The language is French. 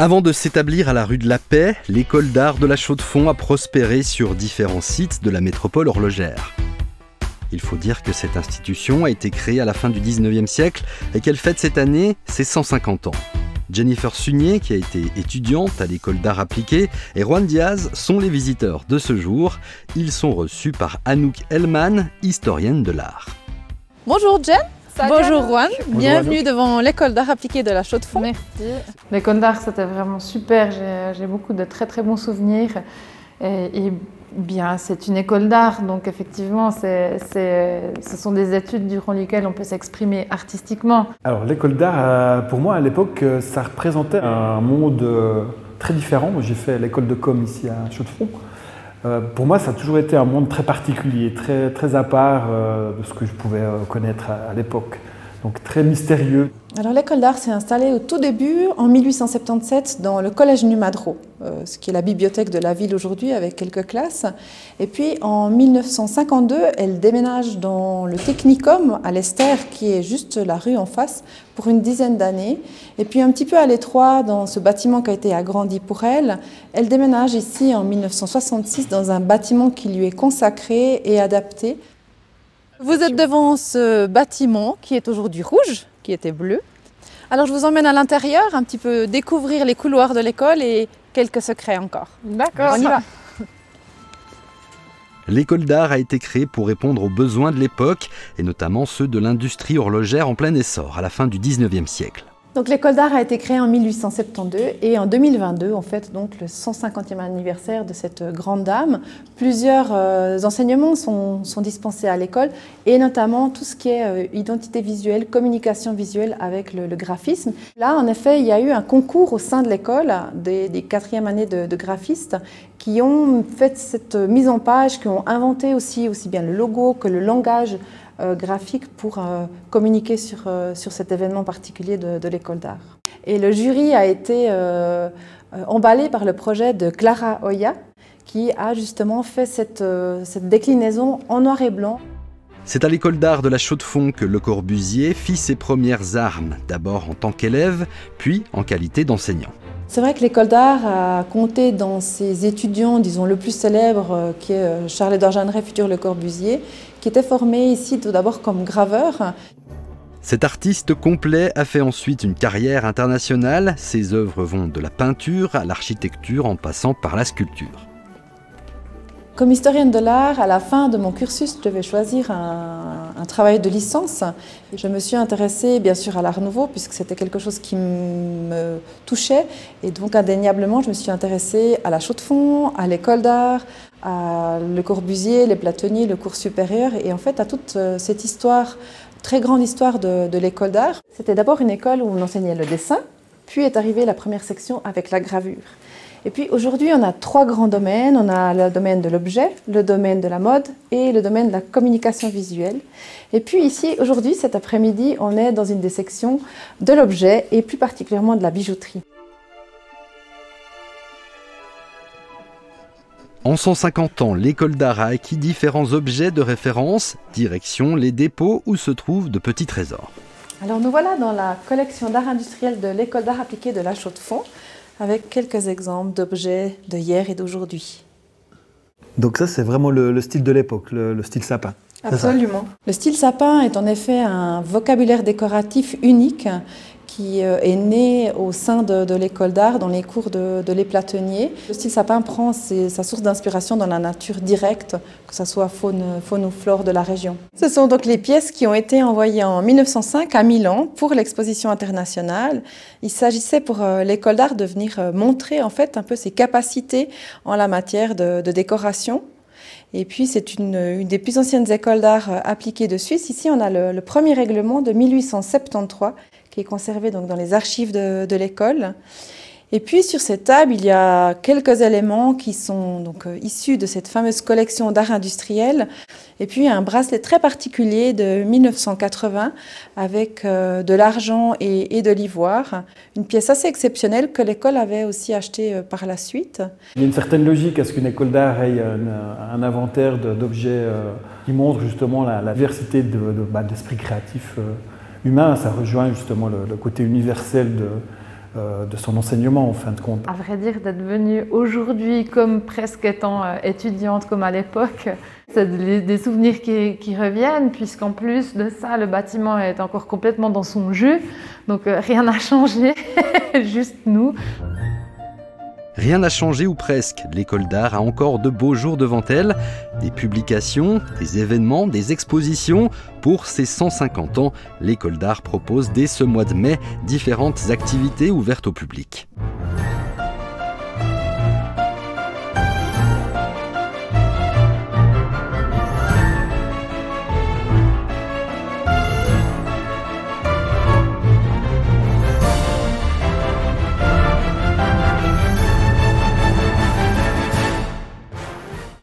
Avant de s'établir à la rue de la Paix, l'école d'art de la Chaux-de-Fonds a prospéré sur différents sites de la métropole horlogère. Il faut dire que cette institution a été créée à la fin du 19e siècle et qu'elle fête cette année ses 150 ans. Jennifer Sunier, qui a été étudiante à l'école d'art appliqué, et Juan Diaz sont les visiteurs de ce jour. Ils sont reçus par Anouk Hellman, historienne de l'art. Bonjour Jen. Bonjour Juan, bienvenue devant l'école d'art appliqué de la Chaux-de-Fonds. Merci. L'école d'art, c'était vraiment super. J'ai beaucoup de très très bons souvenirs. Et, bien, c'est une école d'art, donc effectivement, ce sont des études durant lesquelles on peut s'exprimer artistiquement. Alors, l'école d'art, euh, pour moi, à l'époque, euh, ça représentait un monde euh, très différent. J'ai fait l'école de com ici à Chaux-de-Fonds. Pour moi, ça a toujours été un monde très particulier, très, à part de ce que je pouvais connaître à l'époque donc très mystérieux. Alors l'école d'art s'est installée au tout début, en 1877, dans le collège Numadro, euh, ce qui est la bibliothèque de la ville aujourd'hui avec quelques classes. Et puis en 1952, elle déménage dans le Technicum à l'Esther, qui est juste la rue en face, pour une dizaine d'années. Et puis un petit peu à l'étroit, dans ce bâtiment qui a été agrandi pour elle, elle déménage ici en 1966 dans un bâtiment qui lui est consacré et adapté vous êtes devant ce bâtiment qui est aujourd'hui rouge, qui était bleu. Alors je vous emmène à l'intérieur, un petit peu découvrir les couloirs de l'école et quelques secrets encore. D'accord. On y va. L'école d'art a été créée pour répondre aux besoins de l'époque, et notamment ceux de l'industrie horlogère en plein essor à la fin du 19e siècle. Donc l'école d'art a été créée en 1872 et en 2022, on fête donc le 150e anniversaire de cette grande dame. Plusieurs euh, enseignements sont, dispensés à l'école et notamment tout ce qui est euh, identité visuelle, communication visuelle avec le, graphisme. Là, en effet, il y a eu un concours au sein de l'école des, quatrièmes années de, de, graphistes qui ont fait cette mise en page, qui ont inventé aussi, aussi bien le logo que le langage euh, graphique pour euh, communiquer sur, euh, sur cet événement particulier de, l'école d'art. Et le jury a été emballé par le projet de Clara Oya, qui a justement fait cette, cette déclinaison en noir et blanc. C'est à l'école d'art de la Chaux-de-Fonds que Le Corbusier fit ses premières armes, d'abord en tant qu'élève, puis en qualité d'enseignant. C'est vrai que l'école d'art a compté dans ses étudiants, disons, le plus célèbre, qui est Charles-Édouard Jeanneret, futur Le Corbusier, qui était formé ici tout d'abord comme graveur. Cet artiste complet a fait ensuite une carrière internationale. Ses œuvres vont de la peinture à l'architecture en passant par la sculpture. Comme historienne de l'art, à la fin de mon cursus, je devais choisir un, travail de licence. Je me suis intéressée bien sûr à l'art nouveau puisque c'était quelque chose qui me touchait. Et donc indéniablement, je me suis intéressée à la Chaux-de-Fonds, à l'école d'art, à Le Corbusier, les Platonniers, le cours supérieur et en fait à toute euh, cette histoire, très grande histoire de, de l'école d'art. C'était d'abord une école où on enseignait le dessin, puis est arrivée la première section avec la gravure. Et puis aujourd'hui, on a trois grands domaines. On a le domaine de l'objet, le domaine de la mode et le domaine de la communication visuelle. Et puis ici, aujourd'hui, cet après-midi, on est dans une des sections de l'objet et plus particulièrement de la bijouterie. En 150 ans, l'école d'art a acquis différents objets de référence, direction les dépôts où se trouvent de petits trésors. Alors nous voilà dans la collection d'art industriel de l'école d'art appliqué de la Chaux-de-Fonds avec quelques exemples d'objets de hier et d'aujourd'hui. Donc ça, c'est vraiment le, style de l'époque, le, style sapin. Absolument. Le style sapin est en effet un vocabulaire décoratif unique qui euh, est né au sein de, l'école d'art, dans les cours de, de Les Plateniers. Le style sapin prend sa source d'inspiration dans la nature directe, que ce soit faune, ou flore de la région. Ce sont donc les pièces qui ont été envoyées en 1905 à Milan pour l'exposition internationale. Il s'agissait pour euh, l'école d'art de venir euh, montrer en fait un peu ses capacités en la matière de, décoration. Et puis, c'est une, des plus anciennes écoles d'art appliquées de Suisse. Ici, on a le premier règlement de 1873 qui est conservé donc dans les archives de, l'école. Et puis sur cette table, il y a quelques éléments qui sont donc euh, issus de cette fameuse collection d'art industriel. Et puis un bracelet très particulier de 1980 avec euh, de l'argent et, de l'ivoire. Une pièce assez exceptionnelle que l'école avait aussi achetée euh, par la suite. Il y a une certaine logique à ce qu'une école d'art ait un, inventaire d'objets qui montre justement la, diversité bah, d'esprit de, créatif humain. Ça rejoint justement le, côté universel euh, de son enseignement en fin de compte. À vrai dire, d'être venue aujourd'hui comme presque étant euh, étudiante comme à l'époque, c'est des souvenirs qui, qui reviennent, puisqu'en plus de ça, le bâtiment est encore complètement dans son jus, donc rien n'a changé, juste nous. Rien n'a changé ou presque. L'école d'art a encore de beaux jours devant elle. Des publications, des événements, des expositions. Pour ses 150 ans, l'école d'art propose dès ce mois de mai différentes activités ouvertes au public.